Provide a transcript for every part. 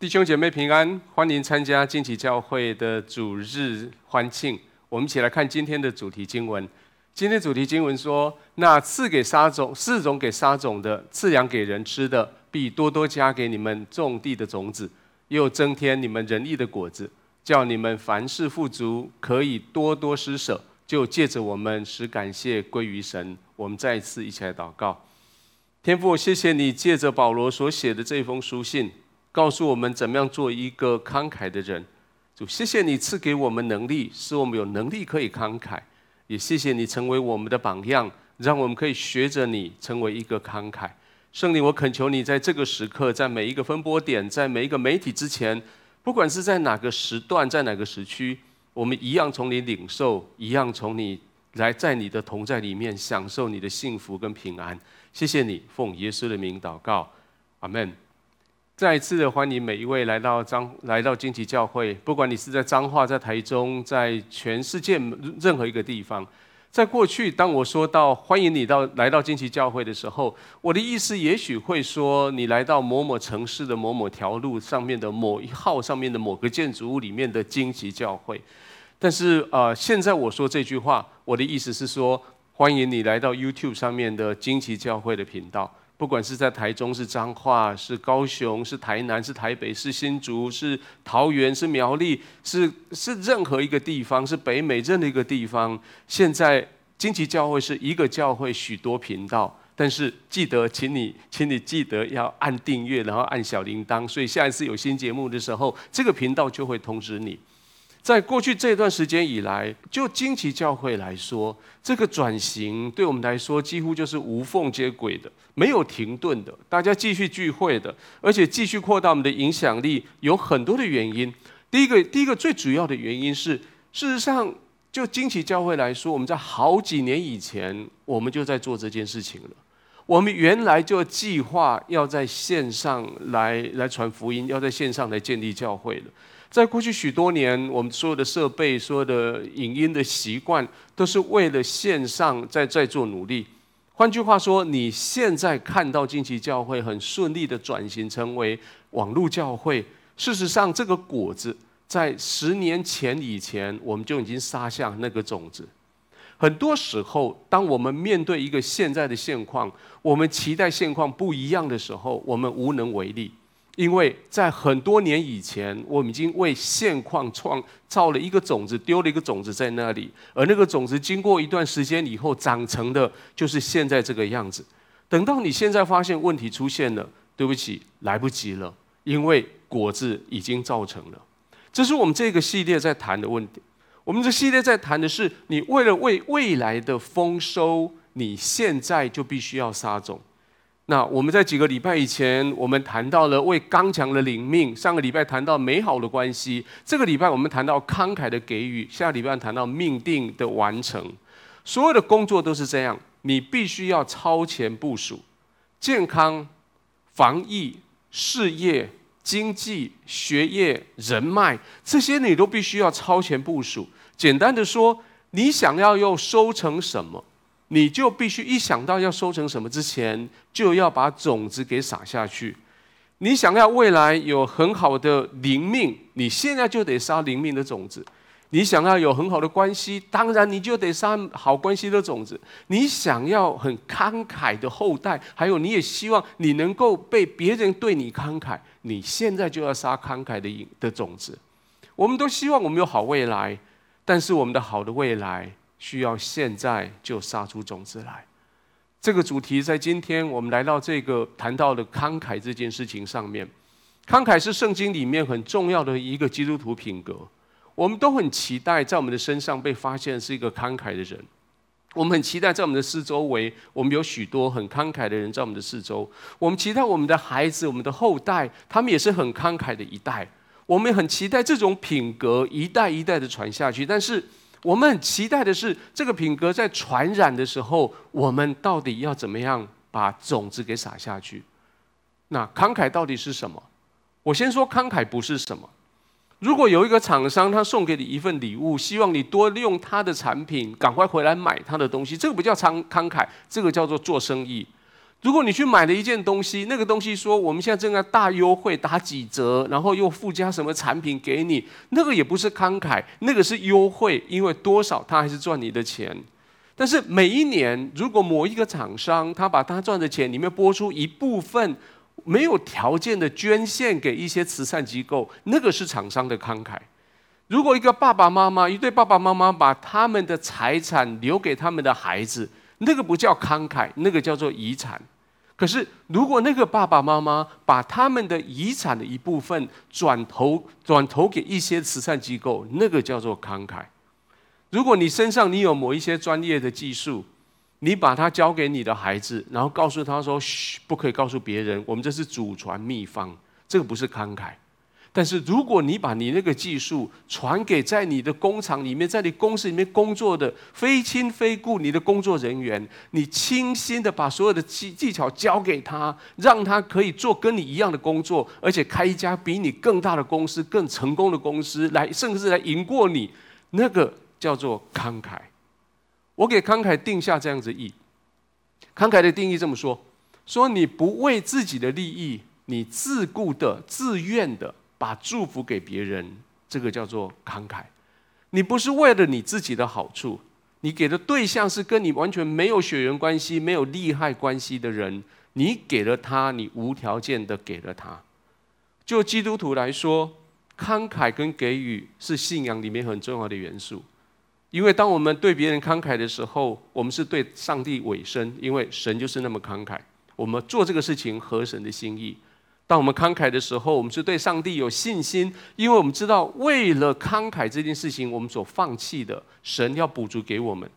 弟兄姐妹平安，欢迎参加惊奇教会的主日欢庆。我们一起来看今天的主题经文。今天主题经文说：“那赐给撒种、赐种给撒种的，赐粮给人吃的，必多多加给你们种地的种子，又增添你们仁义的果子，叫你们凡事富足，可以多多施舍。就借着我们使感谢归于神。”我们再一次一起来祷告。天父，谢谢你借着保罗所写的这封书信。告诉我们怎么样做一个慷慨的人，主，谢谢你赐给我们能力，使我们有能力可以慷慨，也谢谢你成为我们的榜样，让我们可以学着你成为一个慷慨。圣灵，我恳求你在这个时刻，在每一个分播点，在每一个媒体之前，不管是在哪个时段，在哪个时区，我们一样从你领受，一样从你来，在你的同在里面享受你的幸福跟平安。谢谢你，奉耶稣的名祷告，阿门。再一次的欢迎每一位来到彰来到惊奇教会，不管你是在彰化、在台中、在全世界任何一个地方。在过去，当我说到欢迎你到来到惊奇教会的时候，我的意思也许会说你来到某某城市的某某条路上面的某一号上面的某个建筑物里面的惊奇教会。但是呃，现在我说这句话，我的意思是说欢迎你来到 YouTube 上面的惊奇教会的频道。不管是在台中、是彰化、是高雄、是台南、是台北、是新竹、是桃园、是苗栗、是是任何一个地方，是北美任何一个地方，现在惊奇教会是一个教会，许多频道。但是记得，请你，请你记得要按订阅，然后按小铃铛，所以下一次有新节目的时候，这个频道就会通知你。在过去这段时间以来，就惊奇教会来说，这个转型对我们来说几乎就是无缝接轨的，没有停顿的，大家继续聚会的，而且继续扩大我们的影响力，有很多的原因。第一个，第一个最主要的原因是，事实上，就惊奇教会来说，我们在好几年以前，我们就在做这件事情了。我们原来就计划要在线上来来传福音，要在线上来建立教会了。在过去许多年，我们所有的设备、所有的影音的习惯，都是为了线上在在做努力。换句话说，你现在看到近期教会很顺利的转型成为网络教会，事实上，这个果子在十年前以前，我们就已经撒下那个种子。很多时候，当我们面对一个现在的现况，我们期待现况不一样的时候，我们无能为力。因为在很多年以前，我们已经为现况创造了一个种子，丢了一个种子在那里，而那个种子经过一段时间以后长成的，就是现在这个样子。等到你现在发现问题出现了，对不起，来不及了，因为果子已经造成了。这是我们这个系列在谈的问题。我们这系列在谈的是，你为了为未来的丰收，你现在就必须要撒种。那我们在几个礼拜以前，我们谈到了为刚强的领命；上个礼拜谈到美好的关系；这个礼拜我们谈到慷慨的给予；下个礼拜谈到命定的完成。所有的工作都是这样，你必须要超前部署，健康、防疫、事业、经济、学业、人脉，这些你都必须要超前部署。简单的说，你想要又收成什么？你就必须一想到要收成什么之前，就要把种子给撒下去。你想要未来有很好的灵命，你现在就得撒灵命的种子。你想要有很好的关系，当然你就得撒好关系的种子。你想要很慷慨的后代，还有你也希望你能够被别人对你慷慨，你现在就要撒慷慨的的种子。我们都希望我们有好未来，但是我们的好的未来。需要现在就撒出种子来。这个主题在今天我们来到这个谈到的慷慨这件事情上面，慷慨是圣经里面很重要的一个基督徒品格。我们都很期待在我们的身上被发现是一个慷慨的人。我们很期待在我们的四周围，我们有许多很慷慨的人在我们的四周。我们期待我们的孩子、我们的后代，他们也是很慷慨的一代。我们也很期待这种品格一代一代的传下去，但是。我们很期待的是，这个品格在传染的时候，我们到底要怎么样把种子给撒下去？那慷慨到底是什么？我先说慷慨不是什么。如果有一个厂商他送给你一份礼物，希望你多利用他的产品，赶快回来买他的东西，这个不叫慷慷慨，这个叫做做生意。如果你去买了一件东西，那个东西说我们现在正在大优惠，打几折，然后又附加什么产品给你，那个也不是慷慨，那个是优惠，因为多少他还是赚你的钱。但是每一年，如果某一个厂商他把他赚的钱里面拨出一部分，没有条件的捐献给一些慈善机构，那个是厂商的慷慨。如果一个爸爸妈妈，一对爸爸妈妈把他们的财产留给他们的孩子，那个不叫慷慨，那个叫做遗产。可是，如果那个爸爸妈妈把他们的遗产的一部分转投转投给一些慈善机构，那个叫做慷慨。如果你身上你有某一些专业的技术，你把它交给你的孩子，然后告诉他说：“嘘，不可以告诉别人，我们这是祖传秘方，这个不是慷慨。”但是，如果你把你那个技术传给在你的工厂里面，在你公司里面工作的非亲非故你的工作人员，你倾心的把所有的技技巧教给他，让他可以做跟你一样的工作，而且开一家比你更大的公司、更成功的公司，来甚至来赢过你，那个叫做慷慨。我给慷慨定下这样子意，慷慨的定义这么说：说你不为自己的利益，你自顾的、自愿的。把祝福给别人，这个叫做慷慨。你不是为了你自己的好处，你给的对象是跟你完全没有血缘关系、没有利害关系的人，你给了他，你无条件的给了他。就基督徒来说，慷慨跟给予是信仰里面很重要的元素。因为当我们对别人慷慨的时候，我们是对上帝委身，因为神就是那么慷慨。我们做这个事情合神的心意。当我们慷慨的时候，我们是对上帝有信心，因为我们知道，为了慷慨这件事情，我们所放弃的，神要补足给我们。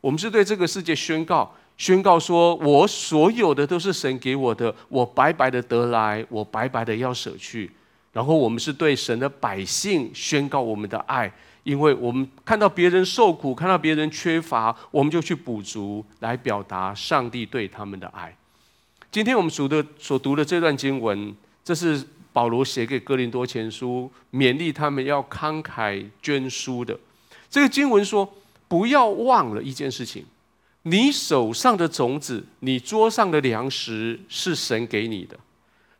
我们是对这个世界宣告，宣告说，我所有的都是神给我的，我白白的得来，我白白的要舍去。然后我们是对神的百姓宣告我们的爱，因为我们看到别人受苦，看到别人缺乏，我们就去补足，来表达上帝对他们的爱。今天我们读的所读的这段经文，这是保罗写给哥林多前书，勉励他们要慷慨捐书的。这个经文说：不要忘了一件事情，你手上的种子，你桌上的粮食是神给你的，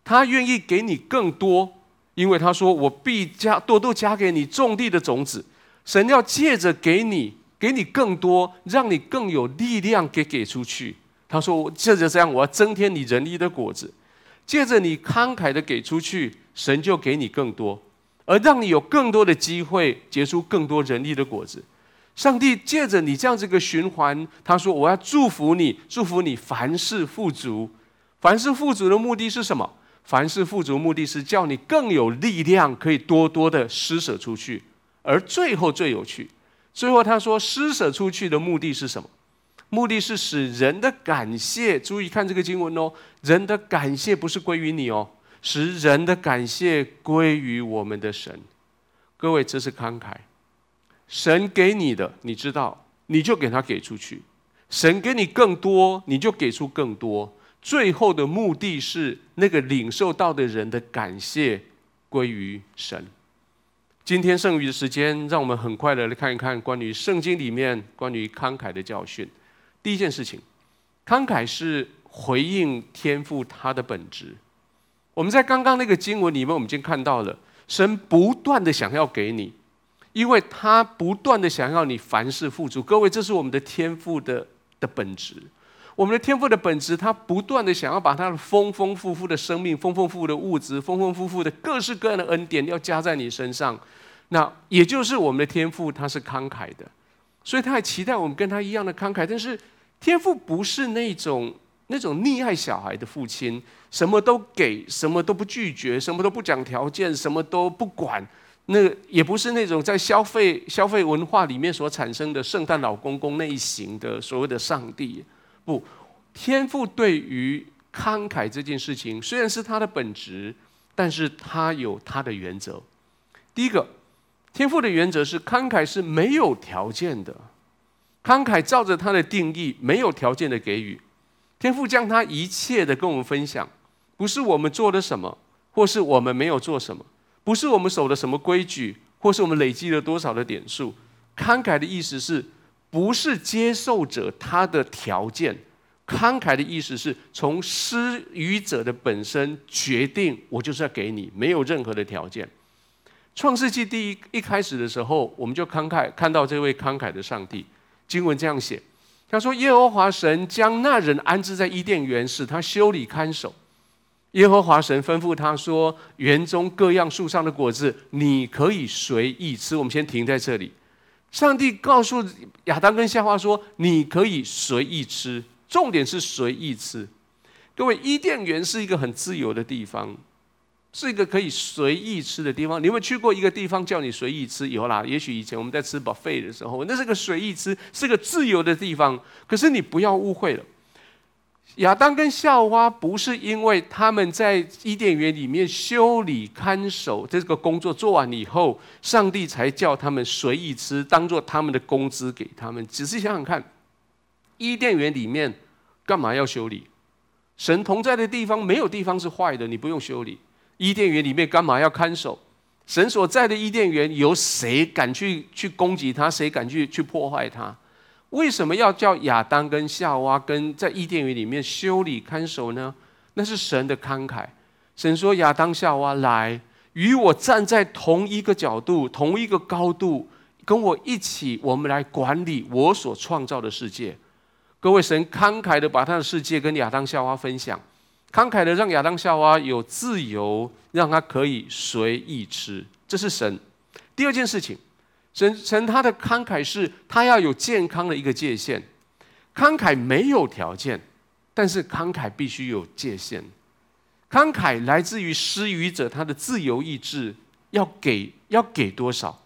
他愿意给你更多，因为他说：我必加多多加给你种地的种子。神要借着给你，给你更多，让你更有力量给给出去。他说：“我借着这样，我要增添你人力的果子。借着你慷慨的给出去，神就给你更多，而让你有更多的机会结出更多人力的果子。上帝借着你这样子一个循环，他说：我要祝福你，祝福你凡事富足。凡事富足的目的是什么？凡事富足目的是叫你更有力量，可以多多的施舍出去。而最后最有趣，最后他说施舍出去的目的是什么？”目的是使人的感谢，注意看这个经文哦，人的感谢不是归于你哦，使人的感谢归于我们的神。各位，这是慷慨，神给你的，你知道，你就给他给出去；神给你更多，你就给出更多。最后的目的是那个领受到的人的感谢归于神。今天剩余的时间，让我们很快的来看一看关于圣经里面关于慷慨的教训。第一件事情，慷慨是回应天父他的本质。我们在刚刚那个经文里面，我们已经看到了神不断的想要给你，因为他不断的想要你凡事富足。各位，这是我们的天赋的的本质。我们的天赋的本质，他不断的想要把他的丰丰富富的生命、丰丰富富的物质、丰丰富富的各式各样的恩典，要加在你身上。那也就是我们的天赋，他是慷慨的，所以他也期待我们跟他一样的慷慨，但是。天父不是那种那种溺爱小孩的父亲，什么都给，什么都不拒绝，什么都不讲条件，什么都不管。那也不是那种在消费消费文化里面所产生的圣诞老公公那一型的所谓的上帝。不，天父对于慷慨这件事情，虽然是他的本质，但是他有他的原则。第一个，天父的原则是慷慨是没有条件的。慷慨照着他的定义，没有条件的给予。天父将他一切的跟我们分享，不是我们做了什么，或是我们没有做什么，不是我们守了什么规矩，或是我们累积了多少的点数。慷慨的意思是，不是接受者他的条件，慷慨的意思是从施予者的本身决定，我就是要给你，没有任何的条件。创世纪第一一开始的时候，我们就慷慨看到这位慷慨的上帝。经文这样写，他说：“耶和华神将那人安置在伊甸园，使他修理看守。耶和华神吩咐他说：园中各样树上的果子，你可以随意吃。”我们先停在这里。上帝告诉亚当跟夏娃说：“你可以随意吃，重点是随意吃。”各位，伊甸园是一个很自由的地方。是一个可以随意吃的地方。你有没有去过一个地方叫你随意吃？有啦，也许以前我们在吃 buffet 的时候，那是个随意吃，是个自由的地方。可是你不要误会了，亚当跟夏娃不是因为他们在伊甸园里面修理看守这个工作做完以后，上帝才叫他们随意吃，当做他们的工资给他们。仔细想想看，伊甸园里面干嘛要修理？神同在的地方没有地方是坏的，你不用修理。伊甸园里面干嘛要看守？神所在的伊甸园，有谁敢去去攻击他？谁敢去去破坏他？为什么要叫亚当跟夏娃跟在伊甸园里面修理看守呢？那是神的慷慨。神说：“亚当夏娃来，与我站在同一个角度、同一个高度，跟我一起，我们来管理我所创造的世界。”各位，神慷慨的把他的世界跟亚当夏娃分享。慷慨的让亚当夏娃有自由，让他可以随意吃，这是神。第二件事情，神神他的慷慨是他要有健康的一个界限。慷慨没有条件，但是慷慨必须有界限。慷慨来自于施予者他的自由意志，要给要给多少？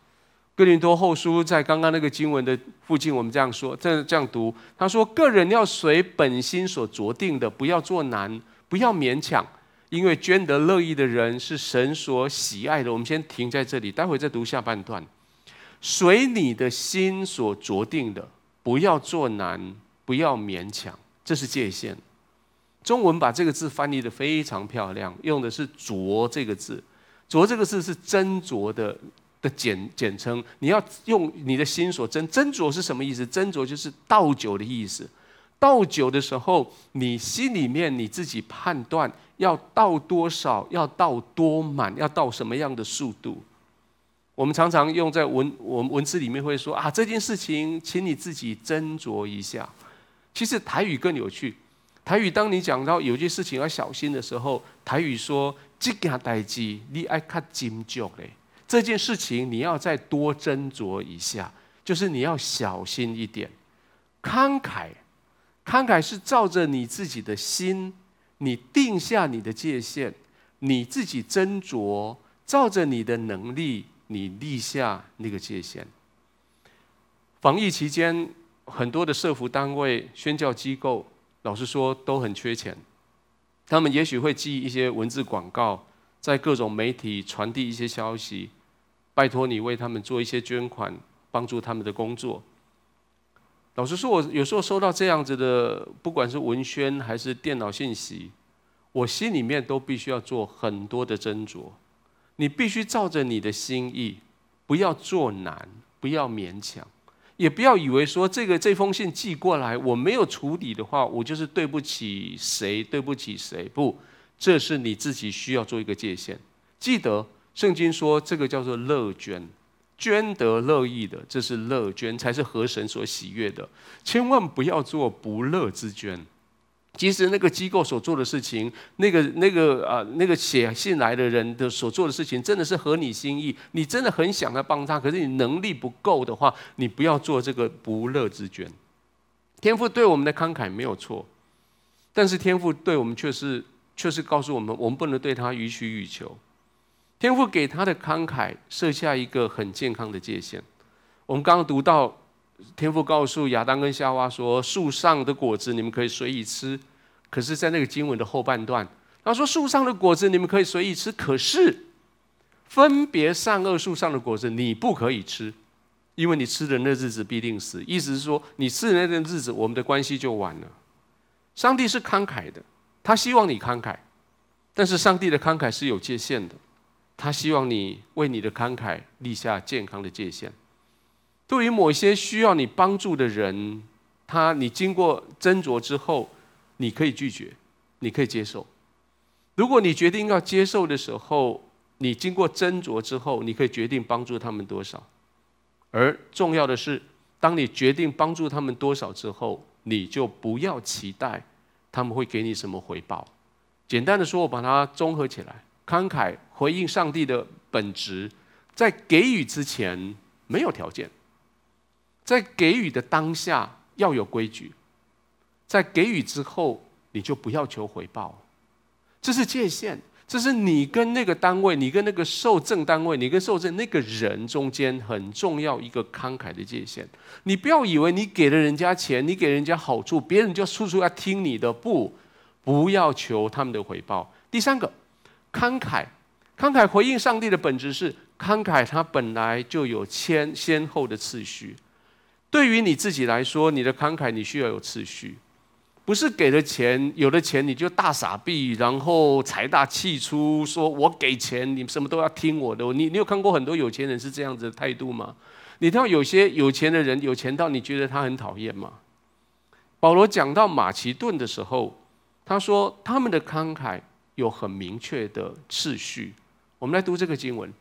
哥林多后书在刚刚那个经文的附近，我们这样说，这这样读，他说：个人要随本心所酌定的，不要做难。不要勉强，因为捐得乐意的人是神所喜爱的。我们先停在这里，待会再读下半段。随你的心所酌定的，不要做难，不要勉强，这是界限。中文把这个字翻译得非常漂亮，用的是“酌”这个字。“酌”这个字是斟酌的的简简称。你要用你的心所斟，斟酌是什么意思？斟酌就是倒酒的意思。倒酒的时候，你心里面你自己判断要倒多少，要倒多满，要倒什么样的速度。我们常常用在文我们文字里面会说啊，这件事情，请你自己斟酌一下。其实台语更有趣，台语当你讲到有件事情要小心的时候，台语说这件代志你爱看斟酌嘞，这件事情你要再多斟酌一下，就是你要小心一点，慷慨。慷慨是照着你自己的心，你定下你的界限，你自己斟酌，照着你的能力，你立下那个界限。防疫期间，很多的社福单位、宣教机构，老实说都很缺钱。他们也许会寄一些文字广告，在各种媒体传递一些消息，拜托你为他们做一些捐款，帮助他们的工作。老实说，我有时候收到这样子的，不管是文宣还是电脑信息，我心里面都必须要做很多的斟酌。你必须照着你的心意，不要做难，不要勉强，也不要以为说这个这封信寄过来，我没有处理的话，我就是对不起谁，对不起谁。不，这是你自己需要做一个界限。记得圣经说，这个叫做乐捐。捐得乐意的，这是乐捐，才是合神所喜悦的。千万不要做不乐之捐。即使那个机构所做的事情，那个那个啊，那个写信来的人的所做的事情，真的是合你心意，你真的很想要帮他，可是你能力不够的话，你不要做这个不乐之捐。天父对我们的慷慨没有错，但是天父对我们却是却是告诉我们，我们不能对他予取予求。天父给他的慷慨设下一个很健康的界限。我们刚刚读到，天父告诉亚当跟夏娃说：“树上的果子你们可以随意吃。”可是，在那个经文的后半段，他说：“树上的果子你们可以随意吃，可是分别善恶树上的果子你不可以吃，因为你吃的那日子必定死。”意思是说，你吃的那段日子，我们的关系就完了。上帝是慷慨的，他希望你慷慨，但是上帝的慷慨是有界限的。他希望你为你的慷慨立下健康的界限。对于某些需要你帮助的人，他你经过斟酌之后，你可以拒绝，你可以接受。如果你决定要接受的时候，你经过斟酌之后，你可以决定帮助他们多少。而重要的是，当你决定帮助他们多少之后，你就不要期待他们会给你什么回报。简单的说，我把它综合起来：慷慨回应上帝的本质，在给予之前没有条件，在给予的当下要有规矩，在给予之后你就不要求回报，这是界限。这是你跟那个单位，你跟那个受赠单位，你跟受赠那个人中间很重要一个慷慨的界限。你不要以为你给了人家钱，你给人家好处，别人就处处要听你的。不，不要求他们的回报。第三个，慷慨，慷慨回应上帝的本质是慷慨，它本来就有先先后的次序。对于你自己来说，你的慷慨你需要有次序。不是给了钱，有了钱你就大傻逼，然后财大气粗，说我给钱，你什么都要听我的。你你有看过很多有钱人是这样子的态度吗？你看有些有钱的人，有钱到你觉得他很讨厌吗？保罗讲到马其顿的时候，他说他们的慷慨有很明确的次序。我们来读这个经文，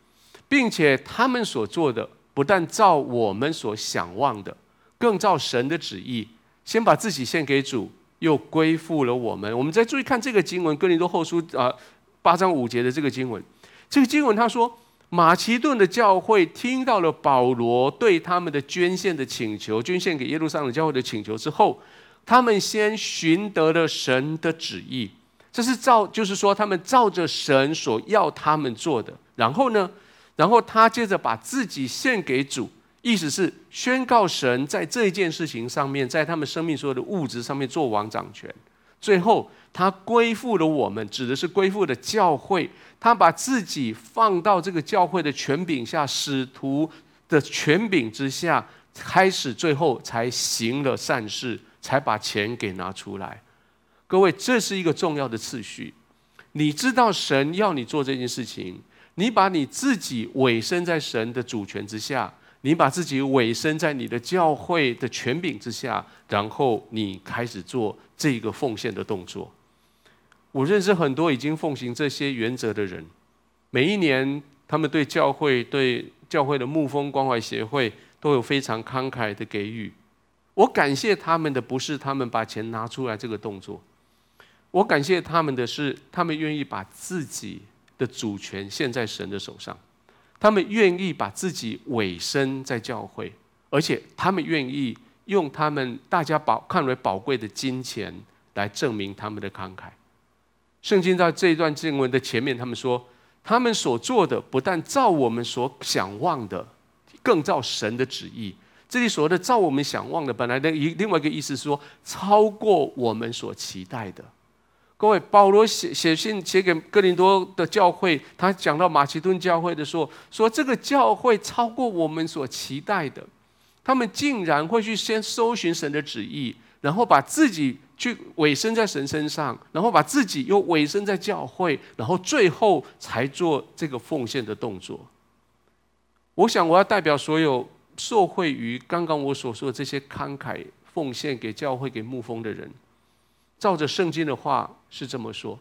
并且他们所做的不但照我们所想望的，更照神的旨意，先把自己献给主。又归附了我们。我们再注意看这个经文，哥林多后书啊八章五节的这个经文。这个经文他说，马其顿的教会听到了保罗对他们的捐献的请求，捐献给耶路撒冷教会的请求之后，他们先寻得了神的旨意。这是照，就是说他们照着神所要他们做的。然后呢，然后他接着把自己献给主。意思是宣告神在这一件事情上面，在他们生命所有的物质上面做王掌权。最后，他归附了我们，指的是归附的教会。他把自己放到这个教会的权柄下，使徒的权柄之下，开始最后才行了善事，才把钱给拿出来。各位，这是一个重要的次序。你知道神要你做这件事情，你把你自己委身在神的主权之下。你把自己委身在你的教会的权柄之下，然后你开始做这个奉献的动作。我认识很多已经奉行这些原则的人，每一年他们对教会、对教会的牧风关怀协会都有非常慷慨的给予。我感谢他们的不是他们把钱拿出来这个动作，我感谢他们的是他们愿意把自己的主权献在神的手上。他们愿意把自己委身在教会，而且他们愿意用他们大家宝看为宝贵的金钱来证明他们的慷慨。圣经在这一段经文的前面，他们说他们所做的不但照我们所想望的，更照神的旨意。这里所谓的照我们想望的，本来的一另外一个意思是说，超过我们所期待的。各位，保罗写写信写给哥林多的教会，他讲到马其顿教会的时候，说这个教会超过我们所期待的，他们竟然会去先搜寻神的旨意，然后把自己去委身在神身上，然后把自己又委身在教会，然后最后才做这个奉献的动作。我想，我要代表所有受惠于刚刚我所说的这些慷慨奉献给教会、给牧风的人。照着圣经的话是这么说，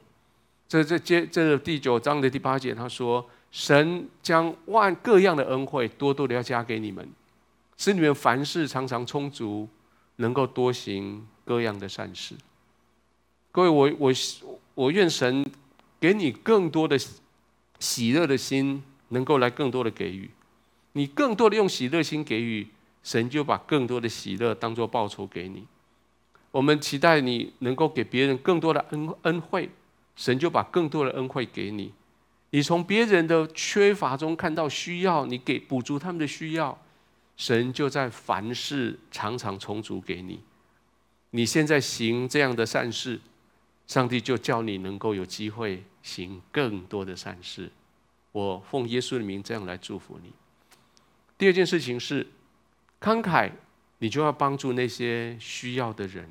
这这接这第九章的第八节，他说：“神将万各样的恩惠多多的要加给你们，使你们凡事常常充足，能够多行各样的善事。”各位，我我我愿神给你更多的喜乐的心，能够来更多的给予。你更多的用喜乐心给予，神就把更多的喜乐当作报酬给你。我们期待你能够给别人更多的恩恩惠，神就把更多的恩惠给你。你从别人的缺乏中看到需要，你给补足他们的需要，神就在凡事常常充足给你。你现在行这样的善事，上帝就叫你能够有机会行更多的善事。我奉耶稣的名这样来祝福你。第二件事情是慷慨。你就要帮助那些需要的人。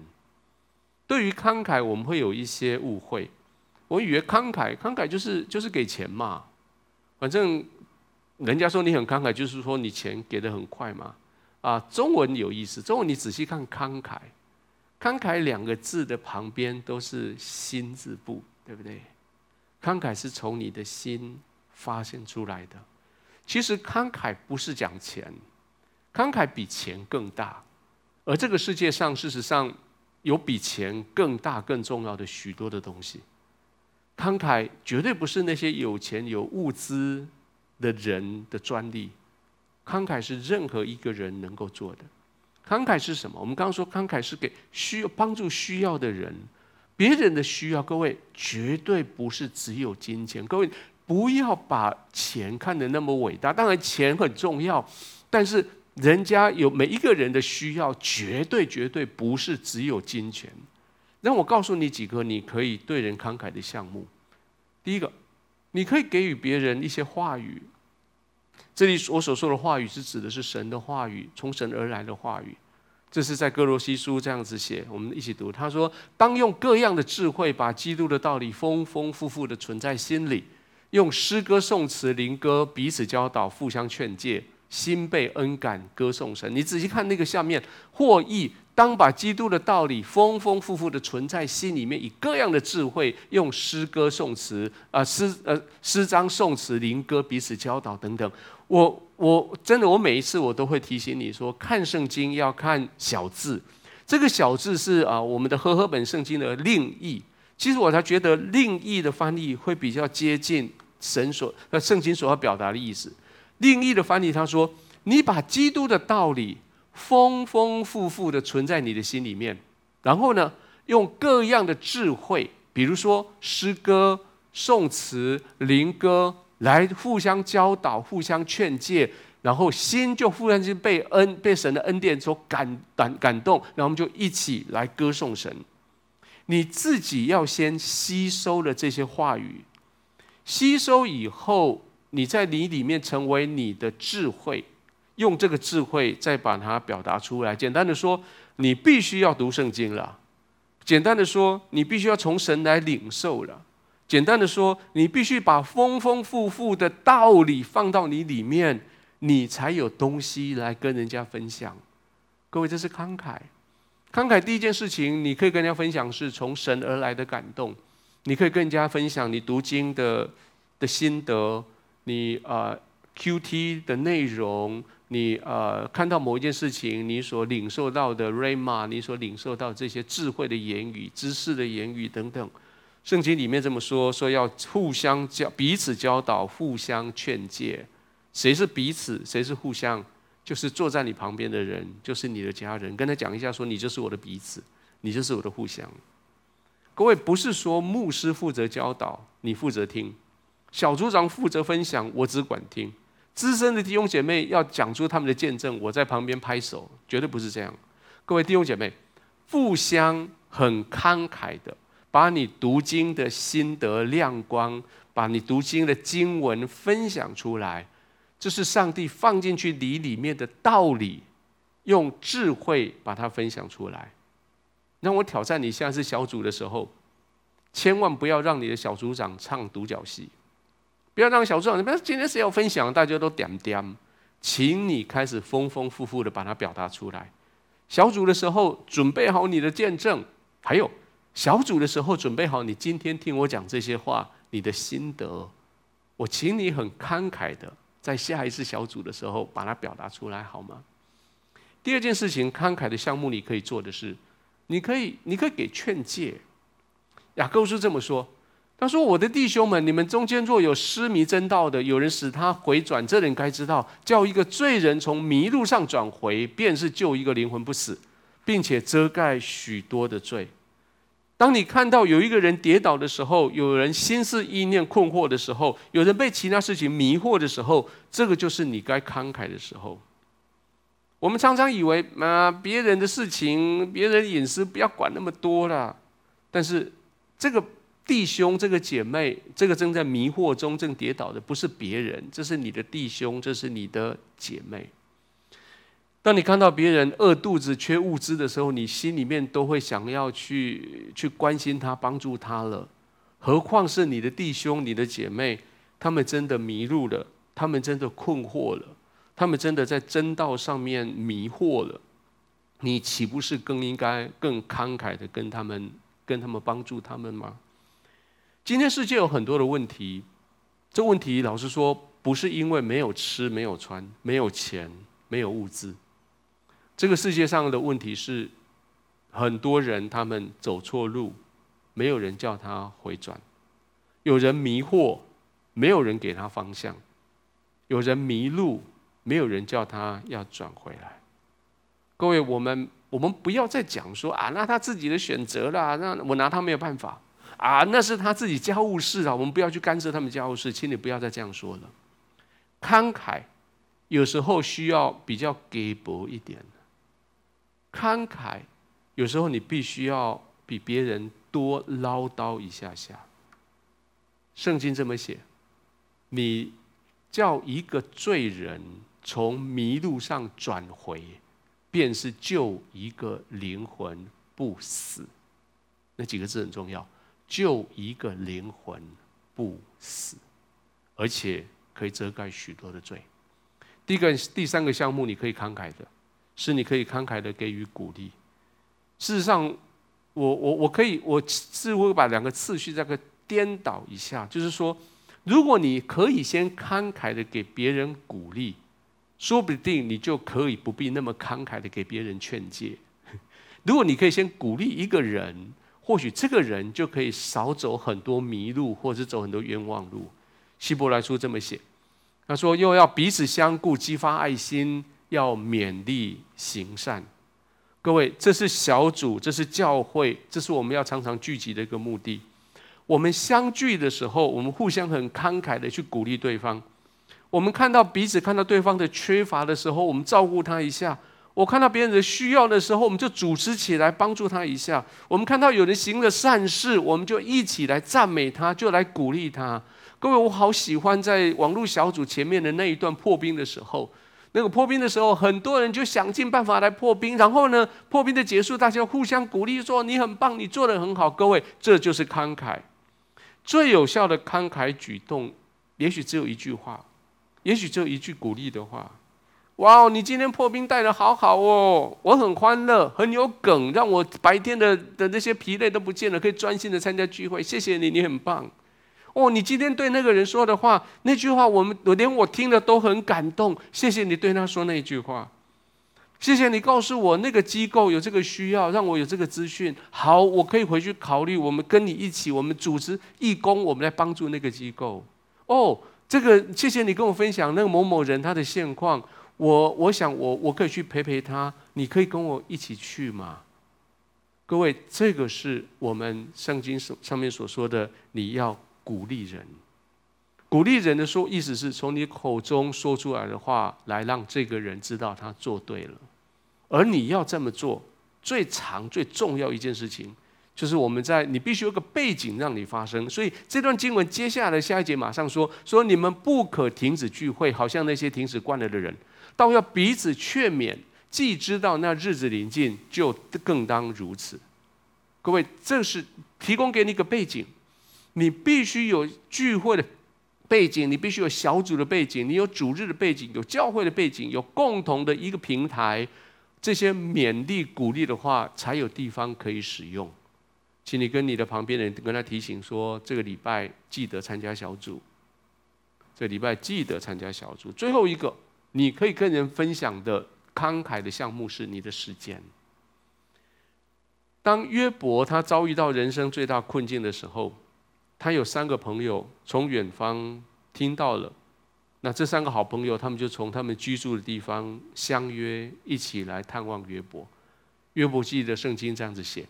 对于慷慨，我们会有一些误会。我以为慷慨，慷慨就是就是给钱嘛。反正人家说你很慷慨，就是说你钱给得很快嘛。啊，中文有意思，中文你仔细看慷慨，慷慨两个字的旁边都是心字部，对不对？慷慨是从你的心发现出来的。其实慷慨不是讲钱，慷慨比钱更大。而这个世界上，事实上有比钱更大、更重要的许多的东西。慷慨绝对不是那些有钱有物资的人的专利，慷慨是任何一个人能够做的。慷慨是什么？我们刚刚说，慷慨是给需要帮助需要的人，别人的需要。各位绝对不是只有金钱。各位不要把钱看得那么伟大。当然钱很重要，但是。人家有每一个人的需要，绝对绝对不是只有金钱。让我告诉你几个你可以对人慷慨的项目。第一个，你可以给予别人一些话语。这里我所说的话语是指的是神的话语，从神而来的话语。这是在哥罗西书这样子写，我们一起读。他说：“当用各样的智慧，把基督的道理丰丰富富的存在心里，用诗歌、颂词、灵歌彼此教导，互相劝诫。”心被恩感，歌颂神。你仔细看那个下面，获益当把基督的道理丰丰富富的存在心里面，以各样的智慧，用诗歌颂词啊诗呃诗章颂词灵歌彼此教导等等。我我真的我每一次我都会提醒你说，看圣经要看小字。这个小字是啊我们的和合本圣经的另译。其实我才觉得另译的翻译会比较接近神所呃圣经所要表达的意思。另一的翻译，他说：“你把基督的道理丰丰富富的存在你的心里面，然后呢，用各样的智慧，比如说诗歌、颂词、灵歌，来互相教导、互相劝诫，然后心就忽然间被恩、被神的恩典所感感感动，然后我们就一起来歌颂神。你自己要先吸收了这些话语，吸收以后。”你在你里面成为你的智慧，用这个智慧再把它表达出来。简单的说，你必须要读圣经了；简单的说，你必须要从神来领受了；简单的说，你必须把丰丰富富的道理放到你里面，你才有东西来跟人家分享。各位，这是慷慨。慷慨第一件事情，你可以跟人家分享是从神而来的感动，你可以跟人家分享你读经的的心得。你呃，QT 的内容，你呃看到某一件事情，你所领受到的 Rhema，你所领受到这些智慧的言语、知识的言语等等，圣经里面这么说，说要互相教、彼此教导、互相劝诫。谁是彼此？谁是互相？就是坐在你旁边的人，就是你的家人，跟他讲一下，说你就是我的彼此，你就是我的互相。各位不是说牧师负责教导，你负责听。小组长负责分享，我只管听；资深的弟兄姐妹要讲出他们的见证，我在旁边拍手，绝对不是这样。各位弟兄姐妹，互相很慷慨的把你读经的心得亮光，把你读经的经文分享出来，这是上帝放进去你里面的道理，用智慧把它分享出来。让我挑战你，下次小组的时候，千万不要让你的小组长唱独角戏。不要让小组长，不要今天谁要分享，大家都点点，请你开始丰丰富富的把它表达出来。小组的时候准备好你的见证，还有小组的时候准备好你今天听我讲这些话，你的心得。我请你很慷慨的在下一次小组的时候把它表达出来，好吗？第二件事情，慷慨的项目你可以做的是，你可以，你可以给劝诫。雅各书这么说。他说：“我的弟兄们，你们中间若有失迷真道的，有人使他回转，这人该知道，叫一个罪人从迷路上转回，便是救一个灵魂不死，并且遮盖许多的罪。当你看到有一个人跌倒的时候，有人心思意念困惑的时候，有人被其他事情迷惑的时候，这个就是你该慷慨的时候。我们常常以为啊，别人的事情、别人隐私不要管那么多了，但是这个。”弟兄，这个姐妹，这个正在迷惑中正跌倒的，不是别人，这是你的弟兄，这是你的姐妹。当你看到别人饿肚子、缺物资的时候，你心里面都会想要去去关心他、帮助他了。何况是你的弟兄、你的姐妹，他们真的迷路了，他们真的困惑了，他们真的在真道上面迷惑了。你岂不是更应该更慷慨的跟他们、跟他们帮助他们吗？今天世界有很多的问题，这问题老实说，不是因为没有吃、没有穿、没有钱、没有物资。这个世界上的问题是，很多人他们走错路，没有人叫他回转；有人迷惑，没有人给他方向；有人迷路，没有人叫他要转回来。各位，我们我们不要再讲说啊，那他自己的选择啦，那我拿他没有办法啊，那是他自己家务事啊，我们不要去干涉他们家务事，请你不要再这样说了。慷慨有时候需要比较给薄一点，慷慨有时候你必须要比别人多唠叨一下下。圣经这么写，你叫一个罪人从迷路上转回。便是救一个灵魂不死，那几个字很重要。救一个灵魂不死，而且可以遮盖许多的罪。第一个、第三个项目，你可以慷慨的，是你可以慷慨的给予鼓励。事实上，我我我可以，我似乎把两个次序这个颠倒一下，就是说，如果你可以先慷慨的给别人鼓励。说不定你就可以不必那么慷慨的给别人劝诫。如果你可以先鼓励一个人，或许这个人就可以少走很多迷路，或者是走很多冤枉路。希伯来书这么写，他说又要彼此相顾，激发爱心，要勉励行善。各位，这是小组，这是教会，这是我们要常常聚集的一个目的。我们相聚的时候，我们互相很慷慨的去鼓励对方。我们看到彼此看到对方的缺乏的时候，我们照顾他一下；我看到别人的需要的时候，我们就组织起来帮助他一下；我们看到有人行了善事，我们就一起来赞美他，就来鼓励他。各位，我好喜欢在网络小组前面的那一段破冰的时候，那个破冰的时候，很多人就想尽办法来破冰。然后呢，破冰的结束，大家互相鼓励说：“你很棒，你做得很好。”各位，这就是慷慨。最有效的慷慨举动，也许只有一句话。也许只有一句鼓励的话，哇哦，你今天破冰带得好好哦，我很欢乐，很有梗，让我白天的的那些疲累都不见了，可以专心的参加聚会。谢谢你，你很棒。哦，你今天对那个人说的话，那句话我们我连我听了都很感动。谢谢你对他说那句话，谢谢你告诉我那个机构有这个需要，让我有这个资讯。好，我可以回去考虑，我们跟你一起，我们组织义工，我们来帮助那个机构。哦。这个谢谢你跟我分享那个某某人他的现况，我我想我我可以去陪陪他，你可以跟我一起去吗？各位，这个是我们圣经上上面所说的，你要鼓励人，鼓励人的说意思是从你口中说出来的话来让这个人知道他做对了，而你要这么做，最长最重要一件事情。就是我们在你必须有个背景让你发生，所以这段经文接下来下一节马上说说你们不可停止聚会，好像那些停止惯了的人，倒要彼此劝勉。既知道那日子临近，就更当如此。各位，这是提供给你一个背景，你必须有聚会的背景，你必须有小组的背景，你有主日的背景，有教会的背景，有共同的一个平台，这些勉励鼓励的话，才有地方可以使用。请你跟你的旁边的人跟他提醒说，这个礼拜记得参加小组。这个礼拜记得参加小组。最后一个，你可以跟人分享的慷慨的项目是你的时间。当约伯他遭遇到人生最大困境的时候，他有三个朋友从远方听到了，那这三个好朋友他们就从他们居住的地方相约一起来探望约伯。约伯记的圣经这样子写。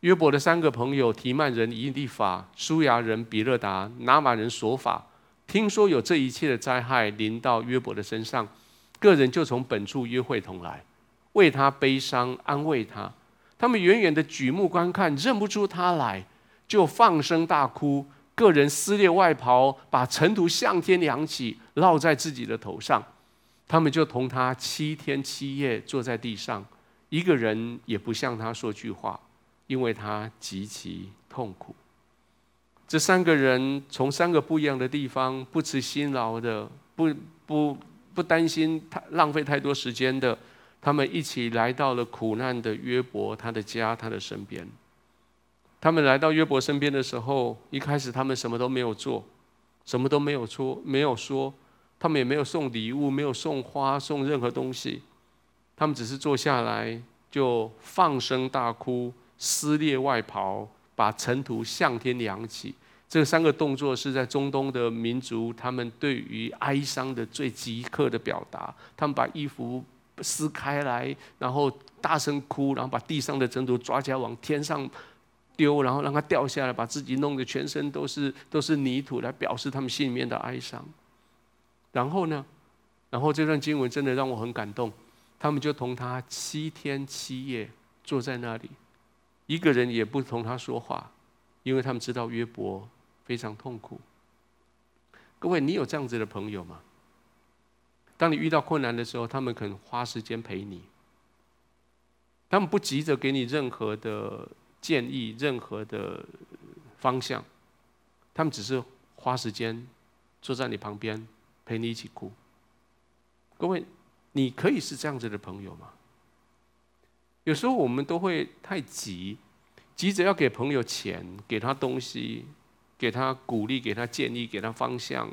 约伯的三个朋友提曼人以利法、苏亚人比勒达、拿玛人索法，听说有这一切的灾害临到约伯的身上，个人就从本处约会同来，为他悲伤安慰他。他们远远的举目观看，认不出他来，就放声大哭。个人撕裂外袍，把尘土向天扬起，落在自己的头上。他们就同他七天七夜坐在地上，一个人也不向他说句话。因为他极其痛苦，这三个人从三个不一样的地方，不辞辛劳的，不不不担心太浪费太多时间的，他们一起来到了苦难的约伯他的家，他的身边。他们来到约伯身边的时候，一开始他们什么都没有做，什么都没有说，没有说，他们也没有送礼物，没有送花，送任何东西。他们只是坐下来，就放声大哭，撕裂外袍，把尘土向天扬起。这三个动作是在中东的民族，他们对于哀伤的最即刻的表达。他们把衣服撕开来，然后大声哭，然后把地上的尘土抓起来往天上丢，然后让它掉下来，把自己弄得全身都是都是泥土，来表示他们心里面的哀伤。然后呢，然后这段经文真的让我很感动。他们就同他七天七夜坐在那里，一个人也不同他说话，因为他们知道约伯。非常痛苦。各位，你有这样子的朋友吗？当你遇到困难的时候，他们肯花时间陪你。他们不急着给你任何的建议、任何的方向，他们只是花时间坐在你旁边陪你一起哭。各位，你可以是这样子的朋友吗？有时候我们都会太急，急着要给朋友钱，给他东西。给他鼓励，给他建议，给他方向，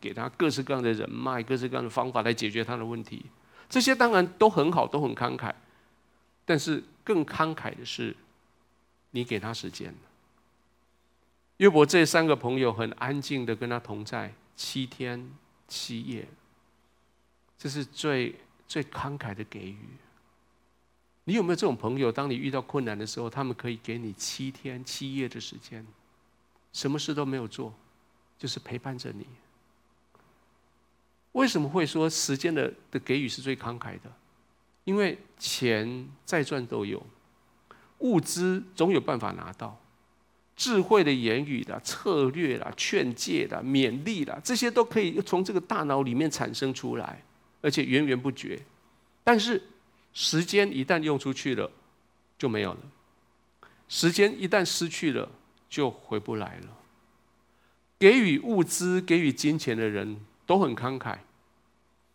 给他各式各样的人脉，各式各样的方法来解决他的问题。这些当然都很好，都很慷慨。但是更慷慨的是，你给他时间。约伯这三个朋友很安静的跟他同在七天七夜，这是最最慷慨的给予。你有没有这种朋友？当你遇到困难的时候，他们可以给你七天七夜的时间。什么事都没有做，就是陪伴着你。为什么会说时间的的给予是最慷慨的？因为钱再赚都有，物资总有办法拿到，智慧的言语啦、策略啦、劝诫啦、勉励啦，这些都可以从这个大脑里面产生出来，而且源源不绝。但是时间一旦用出去了，就没有了。时间一旦失去了。就回不来了。给予物资、给予金钱的人都很慷慨，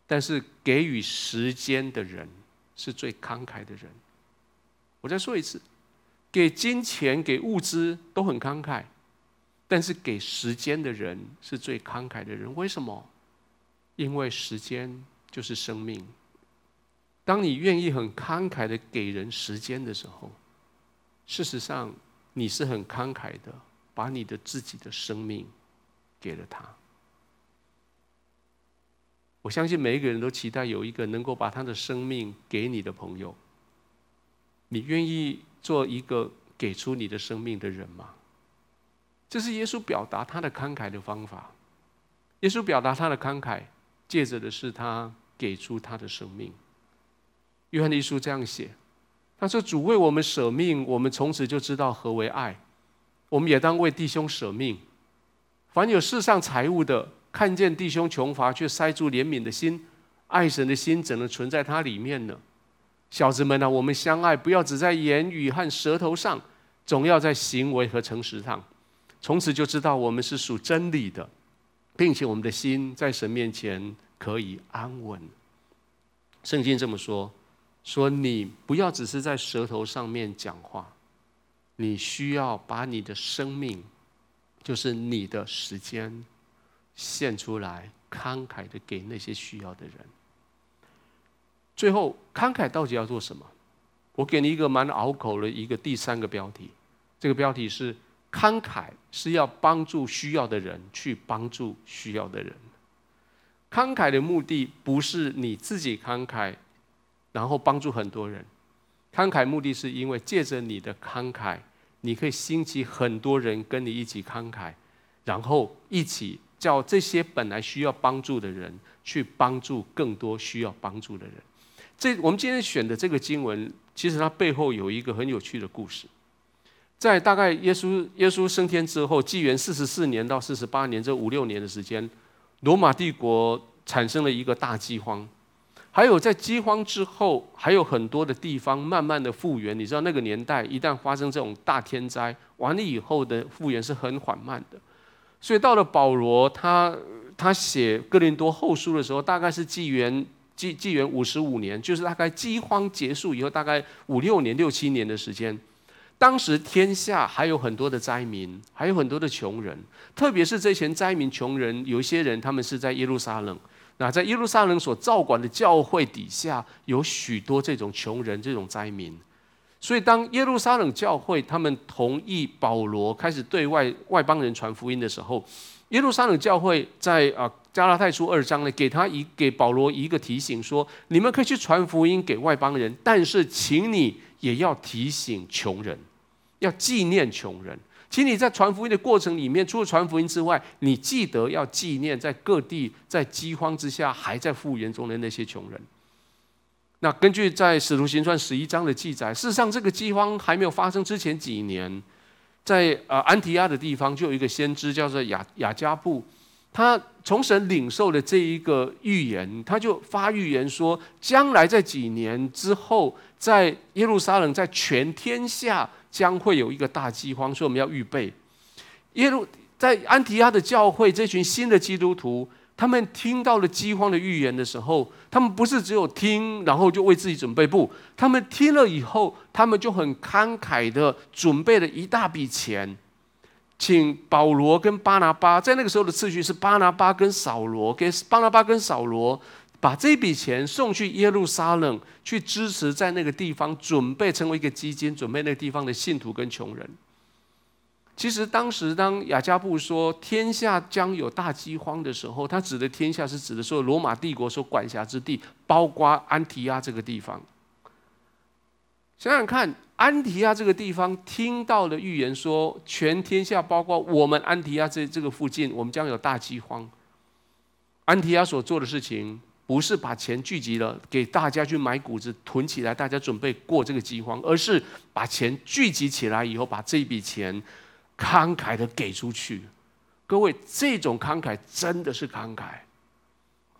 但是给予时间的人是最慷慨的人。我再说一次，给金钱、给物资都很慷慨，但是给时间的人是最慷慨的人。为什么？因为时间就是生命。当你愿意很慷慨的给人时间的时候，事实上。你是很慷慨的，把你的自己的生命给了他。我相信每一个人都期待有一个能够把他的生命给你的朋友。你愿意做一个给出你的生命的人吗？这是耶稣表达他的慷慨的方法。耶稣表达他的慷慨，借着的是他给出他的生命。约翰一书这样写。他说：“主为我们舍命，我们从此就知道何为爱。我们也当为弟兄舍命。凡有世上财物的，看见弟兄穷乏，却塞住怜悯的心，爱神的心怎能存在他里面呢？小子们啊，我们相爱，不要只在言语和舌头上，总要在行为和诚实上。从此就知道我们是属真理的，并且我们的心在神面前可以安稳。圣经这么说。”说你不要只是在舌头上面讲话，你需要把你的生命，就是你的时间，献出来，慷慨的给那些需要的人。最后，慷慨到底要做什么？我给你一个蛮拗口的一个第三个标题，这个标题是：慷慨是要帮助需要的人去帮助需要的人。慷慨的目的不是你自己慷慨。然后帮助很多人，慷慨目的是因为借着你的慷慨，你可以兴起很多人跟你一起慷慨，然后一起叫这些本来需要帮助的人去帮助更多需要帮助的人。这我们今天选的这个经文，其实它背后有一个很有趣的故事。在大概耶稣耶稣升天之后，纪元四十四年到四十八年这五六年的时间，罗马帝国产生了一个大饥荒。还有在饥荒之后，还有很多的地方慢慢的复原。你知道那个年代，一旦发生这种大天灾，完了以后的复原是很缓慢的。所以到了保罗他他写哥林多后书的时候，大概是纪元纪纪元五十五年，就是大概饥荒结束以后，大概五六年、六七年的时间。当时天下还有很多的灾民，还有很多的穷人，特别是这些灾民、穷人，有一些人他们是在耶路撒冷。那在耶路撒冷所照管的教会底下，有许多这种穷人、这种灾民。所以，当耶路撒冷教会他们同意保罗开始对外外邦人传福音的时候，耶路撒冷教会在啊加拉太书二章呢，给他一给保罗一个提醒说：你们可以去传福音给外邦人，但是请你也要提醒穷人。要纪念穷人，请你在传福音的过程里面，除了传福音之外，你记得要纪念在各地在饥荒之下还在复原中的那些穷人。那根据在使徒行传十一章的记载，事实上这个饥荒还没有发生之前几年，在呃安提亚的地方就有一个先知叫做雅雅加布，他从神领受的这一个预言，他就发预言说，将来在几年之后，在耶路撒冷，在全天下。将会有一个大饥荒，所以我们要预备。耶路在安提阿的教会，这群新的基督徒，他们听到了饥荒的预言的时候，他们不是只有听，然后就为自己准备，不，他们听了以后，他们就很慷慨的准备了一大笔钱，请保罗跟巴拿巴，在那个时候的次序是巴拿巴跟扫罗，给巴拿巴跟扫罗。把这笔钱送去耶路撒冷，去支持在那个地方准备成为一个基金，准备那个地方的信徒跟穷人。其实当时当亚加布说天下将有大饥荒的时候，他指的天下是指的说罗马帝国所管辖之地，包括安提亚这个地方。想想看，安提亚这个地方听到了预言说，全天下包括我们安提亚这这个附近，我们将有大饥荒。安提亚所做的事情。不是把钱聚集了给大家去买谷子囤起来，大家准备过这个饥荒，而是把钱聚集起来以后，把这笔钱慷慨的给出去。各位，这种慷慨真的是慷慨。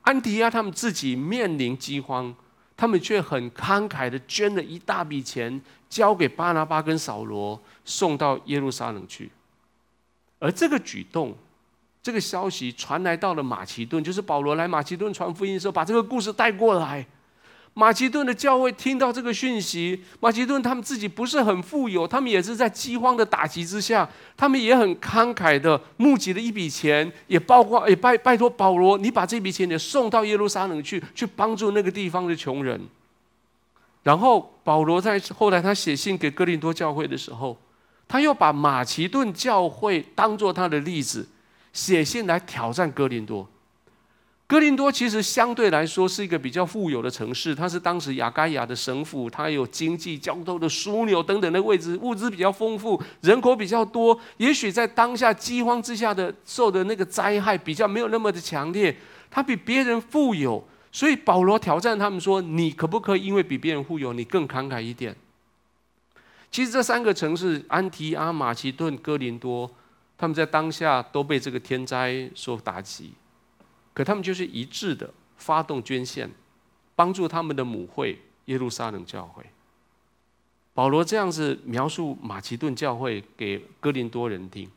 安提亚他们自己面临饥荒，他们却很慷慨的捐了一大笔钱，交给巴拿巴跟扫罗送到耶路撒冷去，而这个举动。这个消息传来到了马其顿，就是保罗来马其顿传福音的时候，把这个故事带过来。马其顿的教会听到这个讯息，马其顿他们自己不是很富有，他们也是在饥荒的打击之下，他们也很慷慨的募集了一笔钱，也包括也拜拜托保罗，你把这笔钱也送到耶路撒冷去，去帮助那个地方的穷人。然后保罗在后来他写信给哥林多教会的时候，他又把马其顿教会当做他的例子。写信来挑战哥林多。哥林多其实相对来说是一个比较富有的城市，它是当时亚该亚的省府，它有经济、交通的枢纽等等的位置，物资比较丰富，人口比较多。也许在当下饥荒之下的受的那个灾害比较没有那么的强烈，它比别人富有，所以保罗挑战他们说：“你可不可以因为比别人富有，你更慷慨一点？”其实这三个城市：安提阿、马其顿、哥林多。他们在当下都被这个天灾所打击，可他们就是一致的发动捐献，帮助他们的母会耶路撒冷教会。保罗这样子描述马其顿教会给哥林多人听。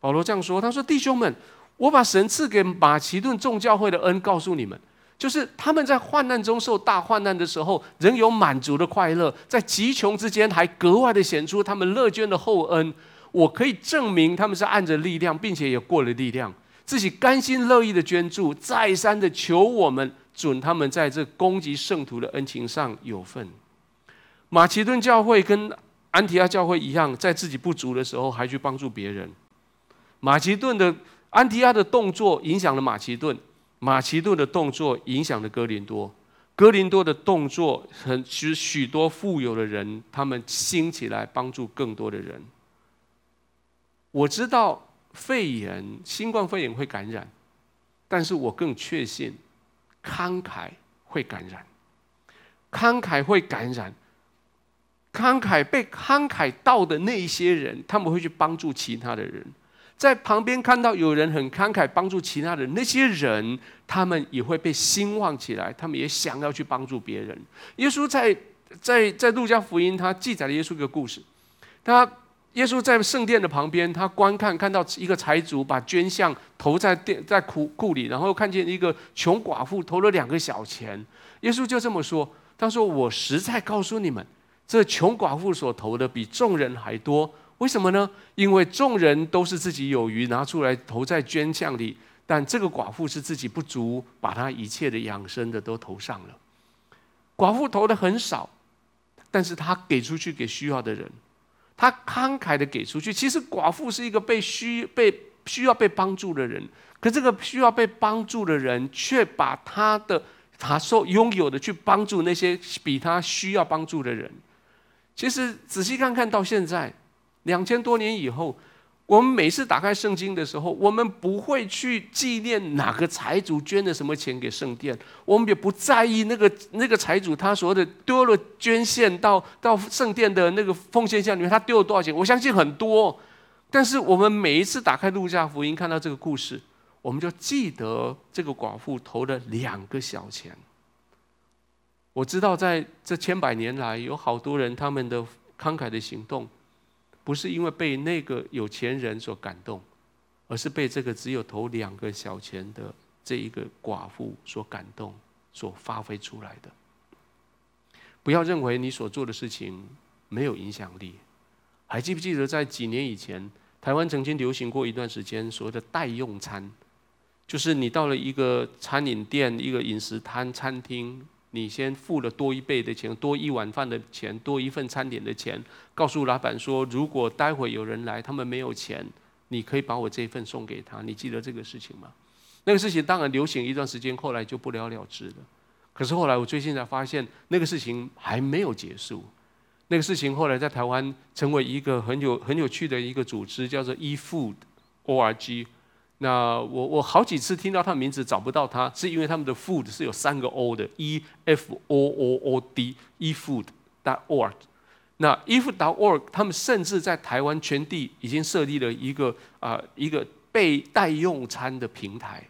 保罗这样说：“他说，弟兄们，我把神赐给马其顿众教会的恩告诉你们，就是他们在患难中受大患难的时候，仍有满足的快乐，在极穷之间还格外的显出他们乐捐的厚恩。”我可以证明他们是按着力量，并且也过了力量，自己甘心乐意的捐助，再三的求我们准他们在这攻击圣徒的恩情上有份。马其顿教会跟安提阿教会一样，在自己不足的时候还去帮助别人。马其顿的安提阿的动作影响了马其顿，马其顿的动作影响了哥林多，哥林多的动作很使许多富有的人他们兴起来帮助更多的人。我知道肺炎、新冠肺炎会感染，但是我更确信慷慨会感染，慷慨会感染，慷慨被慷慨到的那一些人，他们会去帮助其他的人，在旁边看到有人很慷慨帮助其他人，那些人他们也会被兴旺起来，他们也想要去帮助别人。耶稣在在在路加福音，他记载了耶稣一个故事，他。耶稣在圣殿的旁边，他观看看到一个财主把捐项投在殿在库库里，然后看见一个穷寡妇投了两个小钱。耶稣就这么说：“他说我实在告诉你们，这穷寡妇所投的比众人还多。为什么呢？因为众人都是自己有余拿出来投在捐项里，但这个寡妇是自己不足，把她一切的养生的都投上了。寡妇投的很少，但是她给出去给需要的人。”他慷慨的给出去，其实寡妇是一个被需被需要被帮助的人，可这个需要被帮助的人，却把他的他所拥有的去帮助那些比他需要帮助的人。其实仔细看看到现在，两千多年以后。我们每次打开圣经的时候，我们不会去纪念哪个财主捐了什么钱给圣殿，我们也不在意那个那个财主他所谓的丢了捐献到到圣殿的那个奉献箱里面，他丢了多少钱？我相信很多，但是我们每一次打开路加福音看到这个故事，我们就记得这个寡妇投了两个小钱。我知道在这千百年来，有好多人他们的慷慨的行动。不是因为被那个有钱人所感动，而是被这个只有投两个小钱的这一个寡妇所感动，所发挥出来的。不要认为你所做的事情没有影响力。还记不记得在几年以前，台湾曾经流行过一段时间所谓的代用餐，就是你到了一个餐饮店、一个饮食摊、餐厅。你先付了多一倍的钱，多一碗饭的钱，多一份餐点的钱，告诉老板说，如果待会有人来，他们没有钱，你可以把我这一份送给他。你记得这个事情吗？那个事情当然流行一段时间，后来就不了了之了。可是后来我最近才发现，那个事情还没有结束。那个事情后来在台湾成为一个很有很有趣的一个组织，叫做 eFood.org。那我我好几次听到他的名字找不到他，是因为他们的 food 是有三个 o 的，e f o o o d，e food dot org。那 e food dot org，他们甚至在台湾全地已经设立了一个啊、一个被代用餐的平台。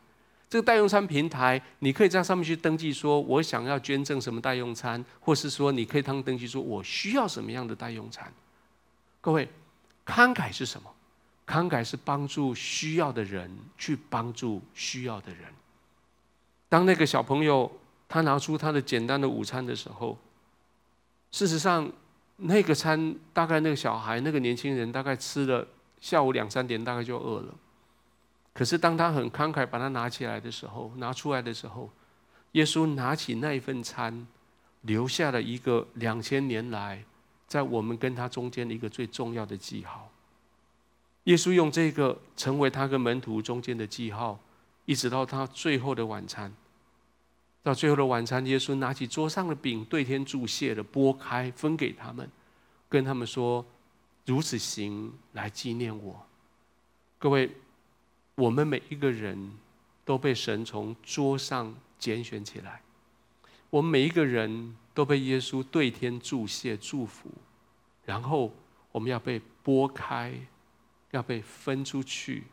这个代用餐平台，你可以在上面去登记，说我想要捐赠什么代用餐，或是说你可以当登记说我需要什么样的代用餐。各位，慷慨是什么？慷慨是帮助需要的人去帮助需要的人。当那个小朋友他拿出他的简单的午餐的时候，事实上那个餐大概那个小孩那个年轻人大概吃了下午两三点大概就饿了。可是当他很慷慨把它拿起来的时候，拿出来的时候，耶稣拿起那一份餐，留下了一个两千年来在我们跟他中间的一个最重要的记号。耶稣用这个成为他跟门徒中间的记号，一直到他最后的晚餐。到最后的晚餐，耶稣拿起桌上的饼，对天祝谢了，拨开分给他们，跟他们说：“如此行，来纪念我。”各位，我们每一个人都被神从桌上拣选起来，我们每一个人都被耶稣对天祝谢祝福，然后我们要被拨开。要被分出去，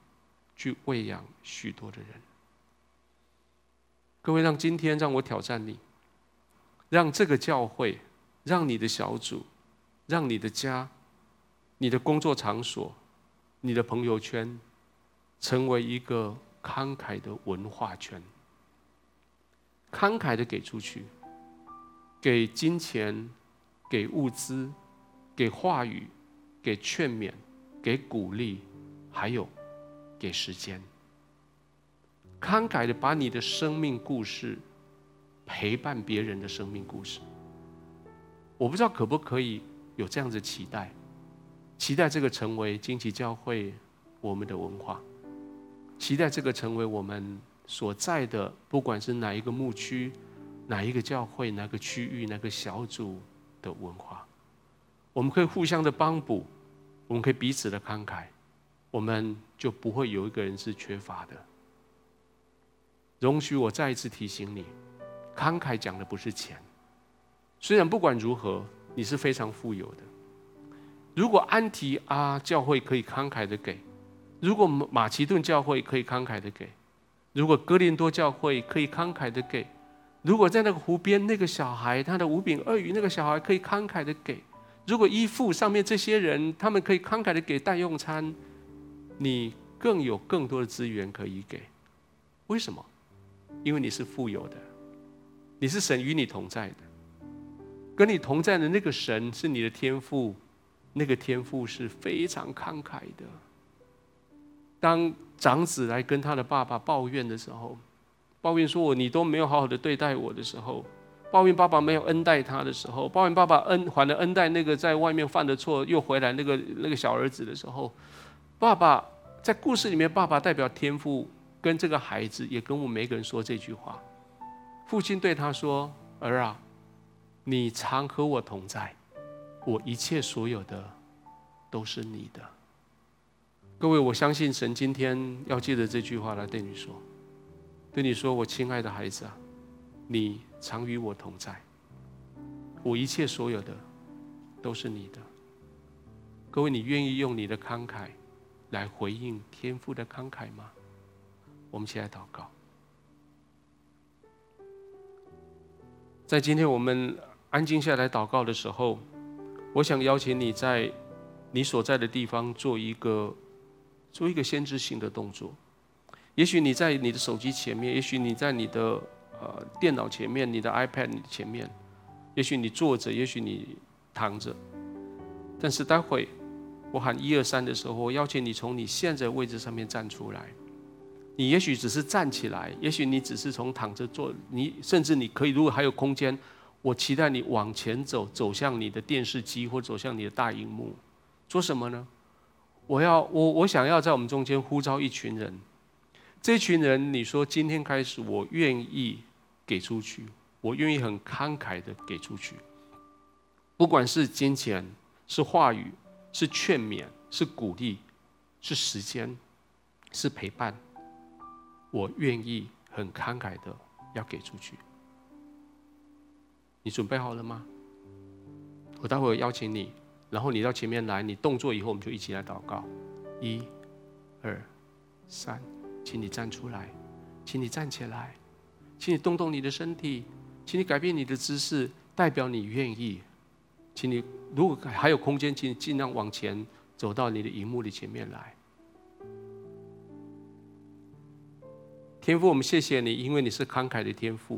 去喂养许多的人。各位，让今天让我挑战你，让这个教会，让你的小组，让你的家，你的工作场所，你的朋友圈，成为一个慷慨的文化圈。慷慨的给出去，给金钱，给物资，给话语，给劝勉。给鼓励，还有给时间，慷慨的把你的生命故事陪伴别人的生命故事。我不知道可不可以有这样子期待，期待这个成为惊奇教会我们的文化，期待这个成为我们所在的，不管是哪一个牧区、哪一个教会、哪个区域、哪个小组的文化，我们可以互相的帮补。我们可以彼此的慷慨，我们就不会有一个人是缺乏的。容许我再一次提醒你，慷慨讲的不是钱。虽然不管如何，你是非常富有的。如果安提阿教会可以慷慨的给，如果马其顿教会可以慷慨的给，如果哥林多教会可以慷慨的给，如果在那个湖边那个小孩他的五饼二鱼那个小孩可以慷慨的给。如果依附上面这些人，他们可以慷慨的给代用餐，你更有更多的资源可以给。为什么？因为你是富有的，你是神与你同在的，跟你同在的那个神是你的天赋，那个天赋是非常慷慨的。当长子来跟他的爸爸抱怨的时候，抱怨说我你都没有好好的对待我的时候，抱怨爸爸没有恩待他的时候，抱怨爸爸恩还了恩待那个在外面犯的错又回来那个那个小儿子的时候，爸爸在故事里面，爸爸代表天父跟这个孩子，也跟我们每个人说这句话。父亲对他说：“儿啊，你常和我同在，我一切所有的都是你的。”各位，我相信神今天要借着这句话来对你说，对你说：“我亲爱的孩子啊，你。”常与我同在，我一切所有的都是你的。各位，你愿意用你的慷慨来回应天父的慷慨吗？我们起来祷告。在今天我们安静下来祷告的时候，我想邀请你在你所在的地方做一个做一个先知性的动作。也许你在你的手机前面，也许你在你的。呃，电脑前面，你的 iPad 前面，也许你坐着，也许你躺着，但是待会我喊一二三的时候，我邀请你从你现在位置上面站出来。你也许只是站起来，也许你只是从躺着坐，你甚至你可以，如果还有空间，我期待你往前走，走向你的电视机或走向你的大荧幕，做什么呢？我要我我想要在我们中间呼召一群人，这群人，你说今天开始，我愿意。给出去，我愿意很慷慨的给出去，不管是金钱、是话语、是劝勉、是鼓励、是时间、是陪伴，我愿意很慷慨的要给出去。你准备好了吗？我待会儿邀请你，然后你到前面来，你动作以后，我们就一起来祷告。一、二、三，请你站出来，请你站起来。请你动动你的身体，请你改变你的姿势，代表你愿意。请你如果还有空间，请你尽量往前走到你的荧幕的前面来。天父，我们谢谢你，因为你是慷慨的天父。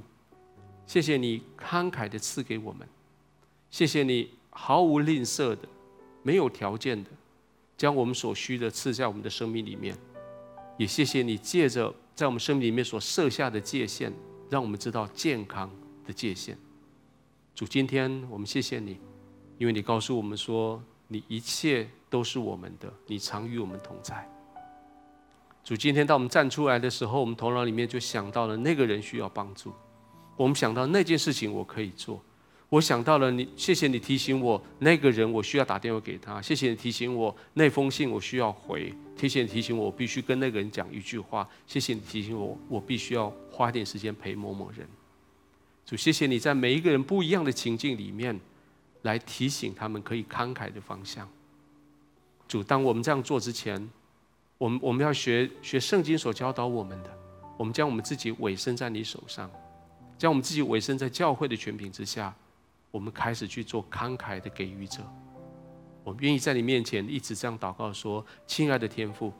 谢谢你慷慨的赐给我们，谢谢你毫无吝啬的、没有条件的将我们所需的赐在我们的生命里面。也谢谢你借着在我们生命里面所设下的界限。让我们知道健康的界限。主，今天我们谢谢你，因为你告诉我们说，你一切都是我们的，你常与我们同在。主，今天当我们站出来的时候，我们头脑里面就想到了那个人需要帮助，我们想到那件事情我可以做。我想到了你，谢谢你提醒我那个人，我需要打电话给他。谢谢你提醒我那封信我需要回。谢谢你提醒我，我必须跟那个人讲一句话。谢谢你提醒我，我必须要花点时间陪某某人。主，谢谢你在每一个人不一样的情境里面，来提醒他们可以慷慨的方向。主，当我们这样做之前，我们我们要学学圣经所教导我们的，我们将我们自己委身在你手上，将我们自己委身在教会的权柄之下。我们开始去做慷慨的给予者，我愿意在你面前一直这样祷告说：“亲爱的天父，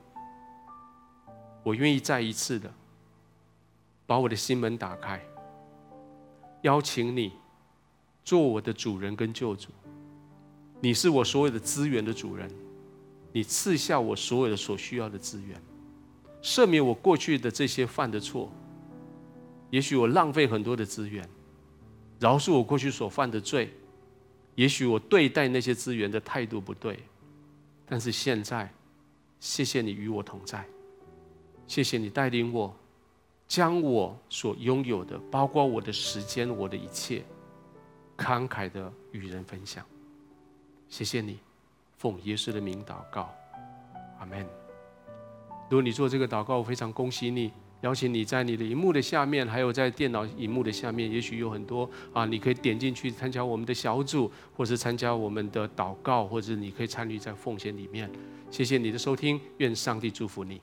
我愿意再一次的把我的心门打开，邀请你做我的主人跟救主。你是我所有的资源的主人，你赐下我所有的所需要的资源，赦免我过去的这些犯的错。也许我浪费很多的资源。”饶恕我过去所犯的罪，也许我对待那些资源的态度不对，但是现在，谢谢你与我同在，谢谢你带领我，将我所拥有的，包括我的时间，我的一切，慷慨的与人分享。谢谢你，奉耶稣的名祷告，阿门。如果你做这个祷告，我非常恭喜你。邀请你在你的荧幕的下面，还有在电脑荧幕的下面，也许有很多啊，你可以点进去参加我们的小组，或是参加我们的祷告，或者你可以参与在奉献里面。谢谢你的收听，愿上帝祝福你。